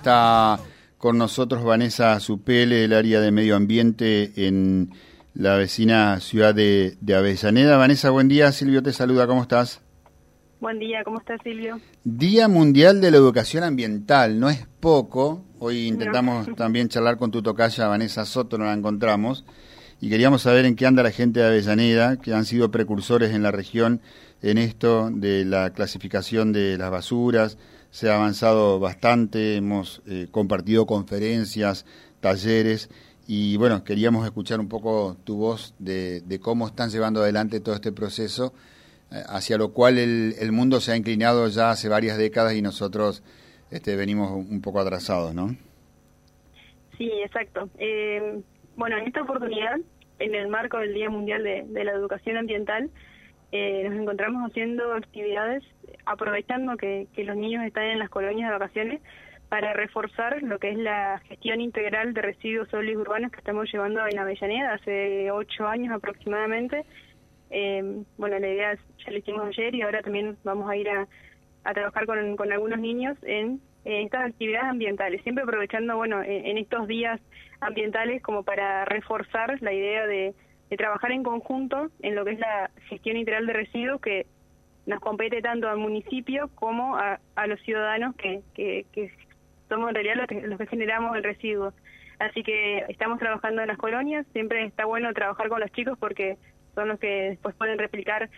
está con nosotros Vanessa Supele del área de medio ambiente en la vecina ciudad de, de Avellaneda. Vanessa, buen día. Silvio te saluda. ¿Cómo estás? Buen día, ¿cómo estás, Silvio? Día Mundial de la Educación Ambiental, no es poco. Hoy intentamos también charlar con tu tocaya Vanessa Soto, no la encontramos. Y queríamos saber en qué anda la gente de Avellaneda, que han sido precursores en la región en esto de la clasificación de las basuras. Se ha avanzado bastante, hemos eh, compartido conferencias, talleres. Y bueno, queríamos escuchar un poco tu voz de, de cómo están llevando adelante todo este proceso eh, hacia lo cual el, el, mundo se ha inclinado ya hace varias décadas y nosotros este, venimos un poco atrasados, ¿no? Sí, exacto. Eh, bueno, en esta oportunidad, en el marco del Día Mundial de, de la Educación Ambiental, eh, nos encontramos haciendo actividades, aprovechando que, que los niños están en las colonias de vacaciones, para reforzar lo que es la gestión integral de residuos sólidos urbanos que estamos llevando en Avellaneda hace ocho años aproximadamente, eh, bueno, la idea ya lo hicimos ayer y ahora también vamos a ir a, a trabajar con, con, algunos niños en, estas actividades ambientales, siempre aprovechando, bueno, en, en, estos días ambientales como para reforzar la idea de, de, trabajar en conjunto en lo que es la gestión integral de residuos que nos compete tanto al municipio como a, a los ciudadanos que, que, somos en realidad los que, los que generamos el residuo. Así que estamos trabajando en las colonias, siempre está bueno trabajar con los chicos porque son los que después pueden replicar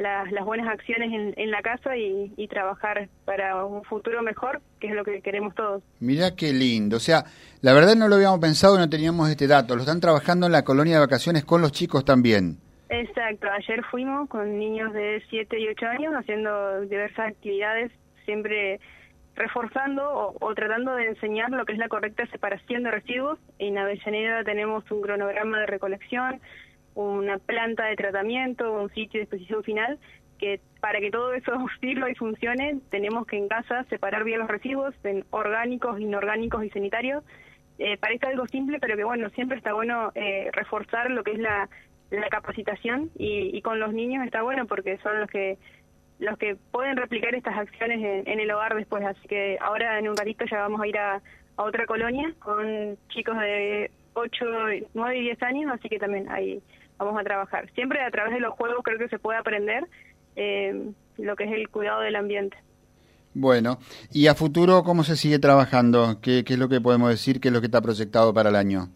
las, las buenas acciones en, en la casa y, y, trabajar para un futuro mejor, que es lo que queremos todos. Mira qué lindo, o sea, la verdad no lo habíamos pensado y no teníamos este dato, lo están trabajando en la colonia de vacaciones con los chicos también. Exacto, ayer fuimos con niños de 7 y 8 años haciendo diversas actividades, siempre reforzando o, o, tratando de enseñar lo que es la correcta separación de residuos. En Avellaneda tenemos un cronograma de recolección, una planta de tratamiento, un sitio de exposición final, que para que todo eso sirva y funcione, tenemos que en casa separar bien los residuos en orgánicos, inorgánicos y sanitarios. Eh, parece algo simple, pero que bueno, siempre está bueno eh, reforzar lo que es la, capacitación y, y, con los niños está bueno porque son los que los que pueden replicar estas acciones en, en, el hogar después. Así que ahora en un ratito ya vamos a ir a, a otra colonia con chicos de 8, 9 y 10 años, así que también ahí vamos a trabajar. Siempre a través de los juegos creo que se puede aprender eh, lo que es el cuidado del ambiente. Bueno, y a futuro, ¿cómo se sigue trabajando? ¿Qué, ¿Qué, es lo que podemos decir? ¿Qué es lo que está proyectado para el año?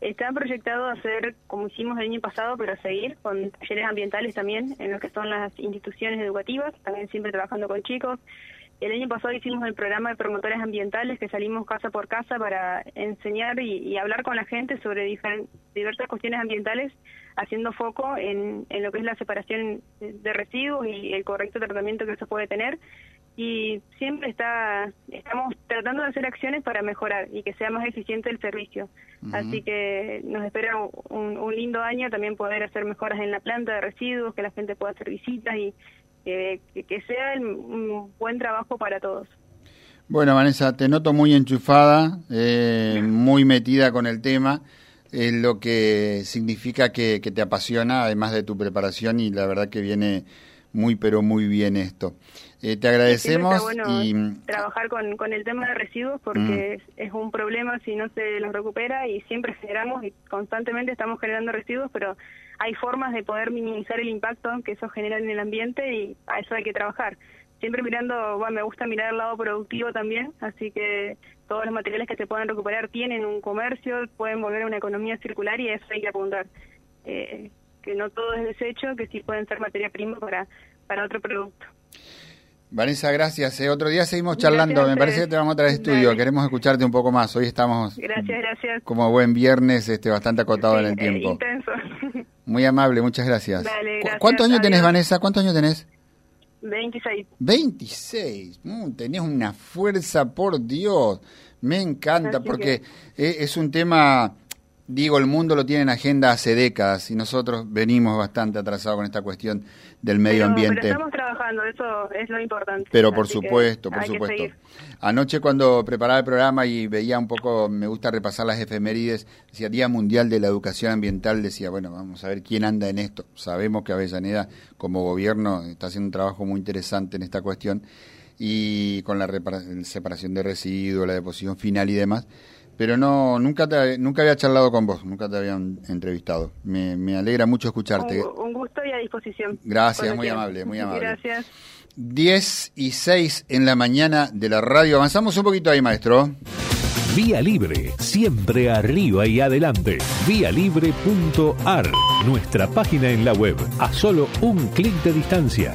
Está proyectado hacer como hicimos el año pasado, pero seguir con talleres ambientales también en lo que son las instituciones educativas, también siempre trabajando con chicos. El año pasado hicimos el programa de promotores ambientales que salimos casa por casa para enseñar y, y hablar con la gente sobre diversas cuestiones ambientales, haciendo foco en, en, lo que es la separación de residuos y el correcto tratamiento que se puede tener. Y siempre está estamos tratando de hacer acciones para mejorar y que sea más eficiente el servicio. Uh -huh. Así que nos espera un, un lindo año también poder hacer mejoras en la planta de residuos, que la gente pueda hacer visitas y que, que sea el, un buen trabajo para todos. Bueno, Vanessa, te noto muy enchufada, eh, muy metida con el tema, eh, lo que significa que, que, te apasiona, además de tu preparación, y la verdad que viene muy, pero muy bien esto. Eh, te agradecemos. Está bueno y trabajar con, con el tema de residuos porque mm. es, es, un problema si no se los recupera y siempre generamos y constantemente estamos generando residuos, pero hay formas de poder minimizar el impacto que eso genera en el ambiente y a eso hay que trabajar. Siempre mirando, bueno, me gusta mirar el lado productivo también, así que todos los materiales que se puedan recuperar tienen un comercio, pueden volver a una economía circular y a eso hay que apuntar. Eh, que no todo es desecho, que sí pueden ser materia prima para, para otro producto. Vanessa, gracias. Eh, otro día seguimos charlando. Me parece que te vamos a traer estudio. Dale. Queremos escucharte un poco más. Hoy estamos. Gracias, gracias. Como buen viernes, este, bastante acotado sí, en el tiempo. Eh, intenso. Muy amable, muchas gracias. Dale, gracias. ¿Cuántos años tenés, Vanessa? ¿Cuántos años tenés? 26. 26. Mm, tenés una fuerza, por Dios. Me encanta Así porque que... es un tema digo, el mundo lo tiene en agenda hace décadas y nosotros venimos bastante atrasados con esta cuestión del medio pero, ambiente. Pero estamos trabajando, eso es lo importante. Pero por supuesto, por supuesto. Anoche cuando preparaba el programa y veía un poco, me gusta repasar las efemérides, decía Día Mundial de la Educación Ambiental, decía, bueno, vamos a ver quién anda en esto. Sabemos que Avellaneda como gobierno está haciendo un trabajo muy interesante en esta cuestión y con la separación de residuos, la deposición final y demás. Pero no, nunca nunca había charlado con vos, nunca te había entrevistado. Me, me alegra mucho escucharte. Un, gusto y a disposición. Gracias, muy amable, muy amable. Gracias. 10 y 6 en la mañana de la radio. Avanzamos un poquito ahí, maestro. Vía Libre, siempre arriba y adelante. Vialibre.ar, nuestra página en la web, a solo un clic de distancia